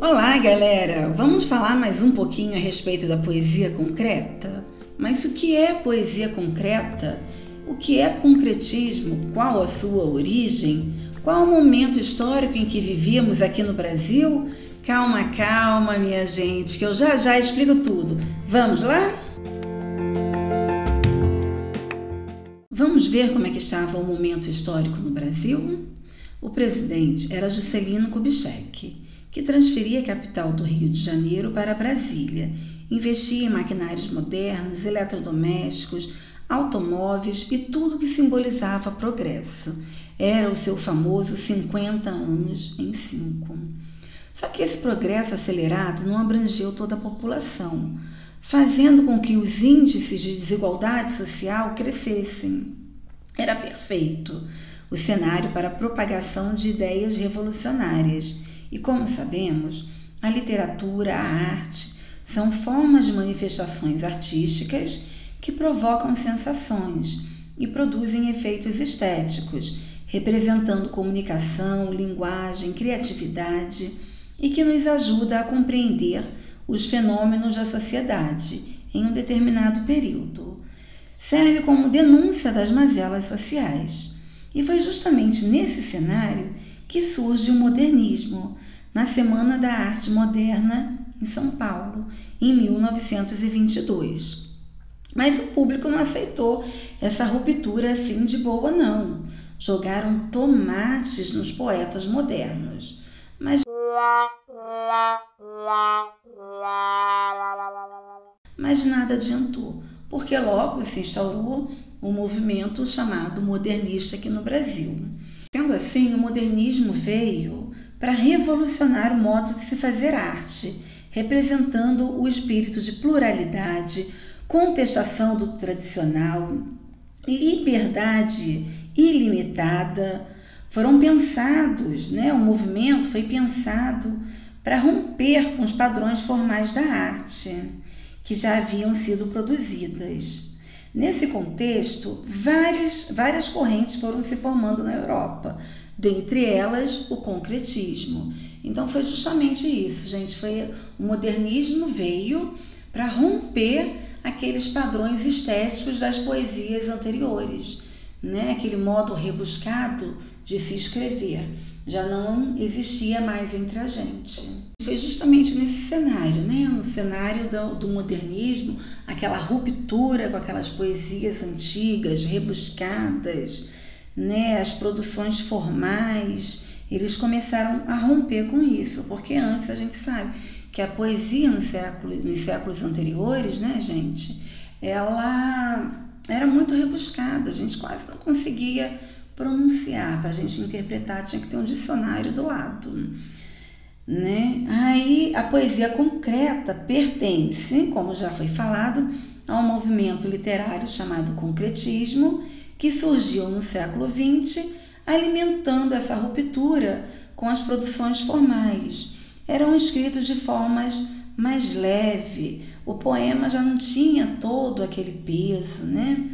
Olá, galera! Vamos falar mais um pouquinho a respeito da poesia concreta? Mas o que é poesia concreta? O que é concretismo? Qual a sua origem? Qual o momento histórico em que vivíamos aqui no Brasil? Calma, calma, minha gente, que eu já já explico tudo. Vamos lá? Vamos ver como é que estava o momento histórico no Brasil? O presidente era Juscelino Kubitschek, que transferia a capital do Rio de Janeiro para Brasília, investia em maquinários modernos, eletrodomésticos, automóveis e tudo que simbolizava progresso. Era o seu famoso 50 anos em 5. Só que esse progresso acelerado não abrangeu toda a população, fazendo com que os índices de desigualdade social crescessem. Era perfeito o cenário para a propagação de ideias revolucionárias. E como sabemos, a literatura, a arte são formas de manifestações artísticas que provocam sensações e produzem efeitos estéticos, representando comunicação, linguagem, criatividade e que nos ajuda a compreender os fenômenos da sociedade em um determinado período. Serve como denúncia das mazelas sociais. E foi justamente nesse cenário que surge o modernismo, na Semana da Arte Moderna em São Paulo, em 1922. Mas o público não aceitou essa ruptura assim de boa, não. Jogaram tomates nos poetas modernos. Mas. Mas nada adiantou, porque logo se instaurou um movimento chamado modernista aqui no Brasil. Sendo assim, o modernismo veio para revolucionar o modo de se fazer arte, representando o espírito de pluralidade, contestação do tradicional, liberdade ilimitada. Foram pensados, né? o movimento foi pensado para romper com os padrões formais da arte que já haviam sido produzidas. Nesse contexto, vários, várias correntes foram se formando na Europa, dentre elas o concretismo. Então foi justamente isso, gente. Foi o modernismo veio para romper aqueles padrões estéticos das poesias anteriores, né? Aquele modo rebuscado de se escrever já não existia mais entre a gente. Foi justamente nesse cenário, né? no cenário do, do modernismo, aquela ruptura com aquelas poesias antigas, rebuscadas, né? as produções formais, eles começaram a romper com isso, porque antes a gente sabe que a poesia no século, nos séculos anteriores, né, gente, ela era muito rebuscada, a gente quase não conseguia pronunciar, para a gente interpretar, tinha que ter um dicionário do lado. Né? Aí a poesia concreta pertence, como já foi falado, a um movimento literário chamado concretismo, que surgiu no século XX, alimentando essa ruptura com as produções formais. Eram escritos de formas mais leve, o poema já não tinha todo aquele peso, né?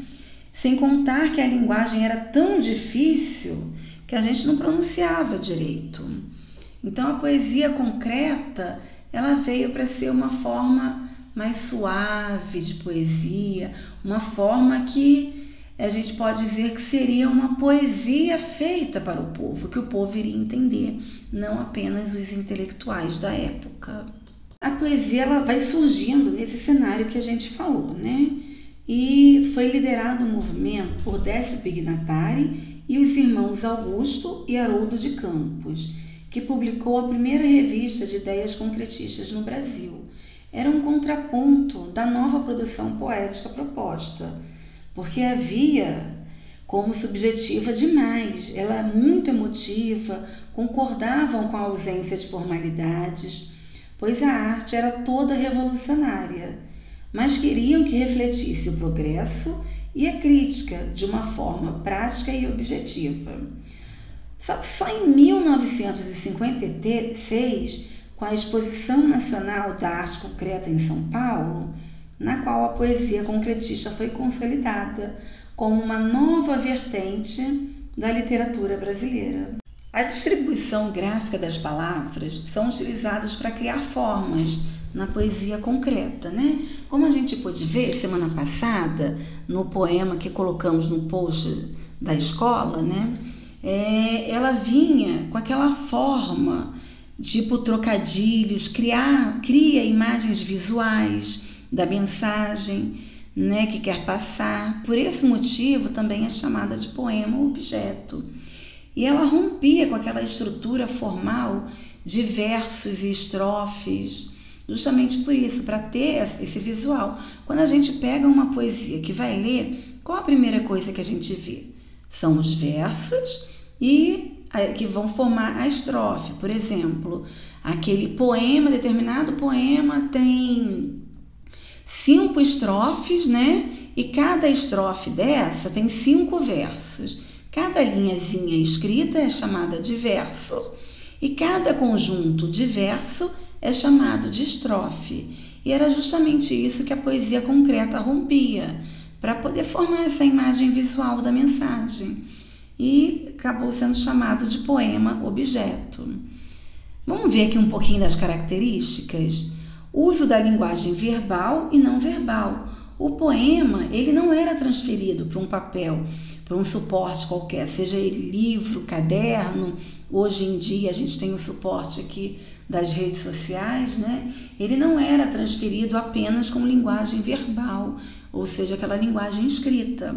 Sem contar que a linguagem era tão difícil que a gente não pronunciava direito. Então a poesia concreta, ela veio para ser uma forma mais suave de poesia, uma forma que a gente pode dizer que seria uma poesia feita para o povo, que o povo iria entender, não apenas os intelectuais da época. A poesia ela vai surgindo nesse cenário que a gente falou, né? e foi liderado o movimento por Décio Pignatari e os irmãos Augusto e Haroldo de Campos, que publicou a primeira revista de ideias concretistas no Brasil. Era um contraponto da nova produção poética proposta, porque havia como subjetiva demais, ela é muito emotiva, concordavam com a ausência de formalidades, pois a arte era toda revolucionária mas queriam que refletisse o progresso e a crítica de uma forma prática e objetiva. Só só em 1956, com a Exposição Nacional da Arte Concreta em São Paulo, na qual a poesia concretista foi consolidada como uma nova vertente da literatura brasileira. A distribuição gráfica das palavras são utilizadas para criar formas na poesia concreta, né? Como a gente pôde ver semana passada no poema que colocamos no post da escola, né? É, ela vinha com aquela forma, tipo trocadilhos, criar, cria imagens visuais da mensagem, né, que quer passar. Por esse motivo também é chamada de poema objeto. E ela rompia com aquela estrutura formal de versos e estrofes, justamente por isso, para ter esse visual. Quando a gente pega uma poesia que vai ler, qual a primeira coisa que a gente vê? São os versos e que vão formar a estrofe. Por exemplo, aquele poema, determinado poema tem cinco estrofes, né? E cada estrofe dessa tem cinco versos. Cada linhazinha escrita é chamada de verso e cada conjunto de verso é chamado de estrofe. E era justamente isso que a poesia concreta rompia, para poder formar essa imagem visual da mensagem. E acabou sendo chamado de poema objeto. Vamos ver aqui um pouquinho das características. Uso da linguagem verbal e não verbal. O poema, ele não era transferido para um papel, para um suporte qualquer, seja ele livro, caderno. Hoje em dia a gente tem o suporte aqui das redes sociais, né? Ele não era transferido apenas com linguagem verbal, ou seja, aquela linguagem escrita.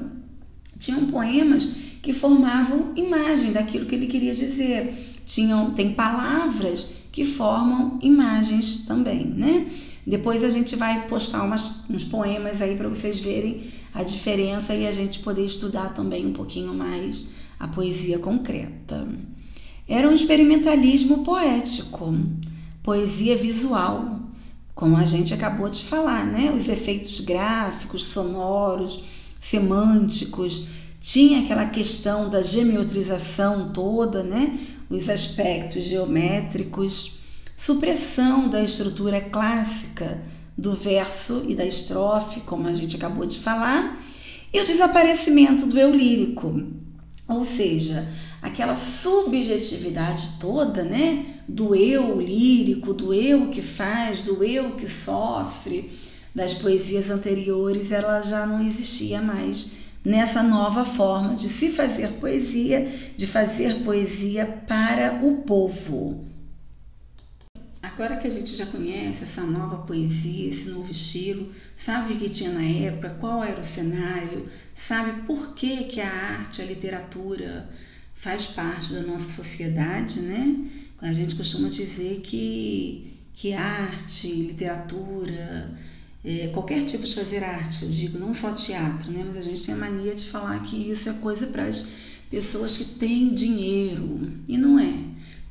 Tinham poemas que formavam imagem daquilo que ele queria dizer. Tinham, tem palavras que formam imagens também, né? Depois a gente vai postar umas, uns poemas aí para vocês verem a diferença e a gente poder estudar também um pouquinho mais a poesia concreta. Era um experimentalismo poético, poesia visual, como a gente acabou de falar, né? Os efeitos gráficos, sonoros, semânticos, tinha aquela questão da geometrização toda, né? Os aspectos geométricos, supressão da estrutura clássica do verso e da estrofe, como a gente acabou de falar, e o desaparecimento do eu lírico, ou seja, aquela subjetividade toda, né, do eu lírico, do eu que faz, do eu que sofre, das poesias anteriores, ela já não existia mais nessa nova forma de se fazer poesia, de fazer poesia para o povo. Agora que a gente já conhece essa nova poesia, esse novo estilo, sabe o que tinha na época, qual era o cenário, sabe por que, que a arte, a literatura faz parte da nossa sociedade, né? A gente costuma dizer que, que arte, literatura, é, qualquer tipo de fazer arte, eu digo, não só teatro, né? Mas a gente tem a mania de falar que isso é coisa para as pessoas que têm dinheiro. E não é.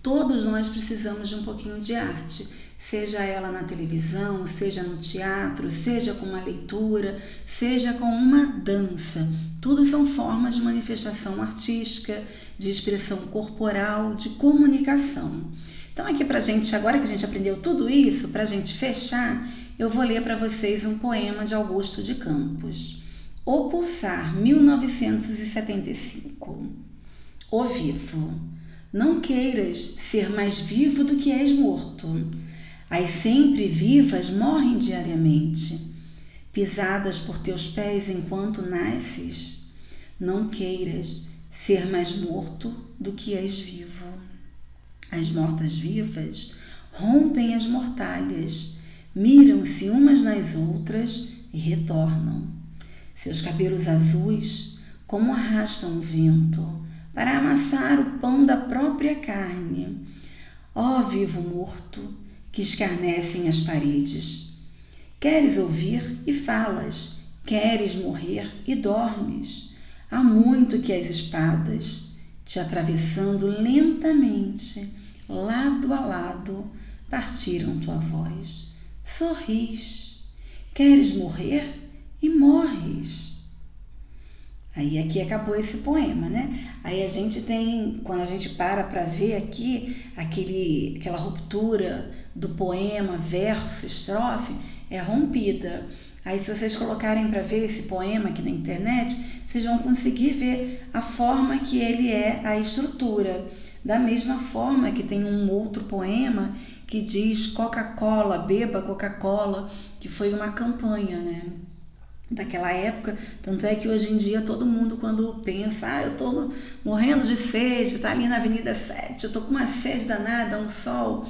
Todos nós precisamos de um pouquinho de arte, seja ela na televisão, seja no teatro, seja com uma leitura, seja com uma dança. Tudo são formas de manifestação artística, de expressão corporal, de comunicação. Então, aqui para gente, agora que a gente aprendeu tudo isso, para a gente fechar, eu vou ler para vocês um poema de Augusto de Campos. O Pulsar, 1975. O Vivo. Não queiras ser mais vivo do que és morto. As sempre vivas morrem diariamente, pisadas por teus pés enquanto nasces. Não queiras ser mais morto do que és vivo. As mortas-vivas rompem as mortalhas, miram-se umas nas outras e retornam. Seus cabelos azuis, como arrastam o vento, para amassar o pão da própria carne. Ó vivo morto, que escarnecem as paredes. Queres ouvir e falas, queres morrer e dormes. Há muito que as espadas, te atravessando lentamente, lado a lado, partiram tua voz. Sorris, queres morrer e morres. Aí aqui acabou esse poema, né? Aí a gente tem, quando a gente para para ver aqui aquele, aquela ruptura do poema, verso, estrofe, é rompida. Aí se vocês colocarem para ver esse poema aqui na internet, vocês vão conseguir ver a forma que ele é, a estrutura. Da mesma forma que tem um outro poema que diz Coca-Cola, beba Coca-Cola, que foi uma campanha, né? daquela época, tanto é que hoje em dia todo mundo quando pensa, ah, eu tô morrendo de sede, tá ali na Avenida 7, eu tô com uma sede danada, um sol,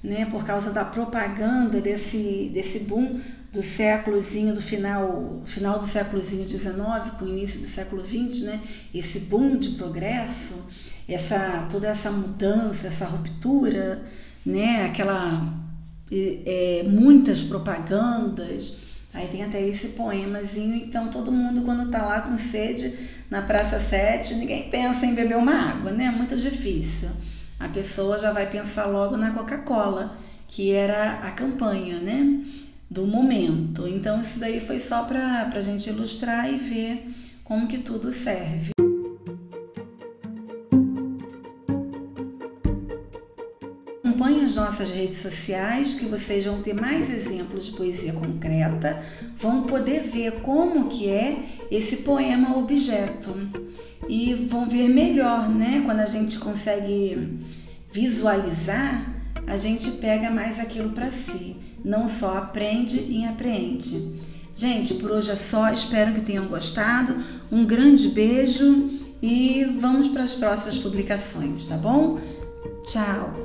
né, por causa da propaganda desse desse boom do séculozinho do final, final do séculozinho 19 com o início do século 20, né, esse boom de progresso, essa toda essa mudança, essa ruptura, né, aquela é, muitas propagandas, Aí tem até esse poemazinho, então todo mundo quando tá lá com sede na Praça 7, ninguém pensa em beber uma água, né? É muito difícil. A pessoa já vai pensar logo na Coca-Cola, que era a campanha, né? Do momento. Então isso daí foi só para a gente ilustrar e ver como que tudo serve. Nossas redes sociais que vocês vão ter mais exemplos de poesia concreta, vão poder ver como que é esse poema objeto e vão ver melhor, né? Quando a gente consegue visualizar, a gente pega mais aquilo para si, não só aprende e apreende. Gente, por hoje é só, espero que tenham gostado. Um grande beijo e vamos para as próximas publicações, tá bom? Tchau!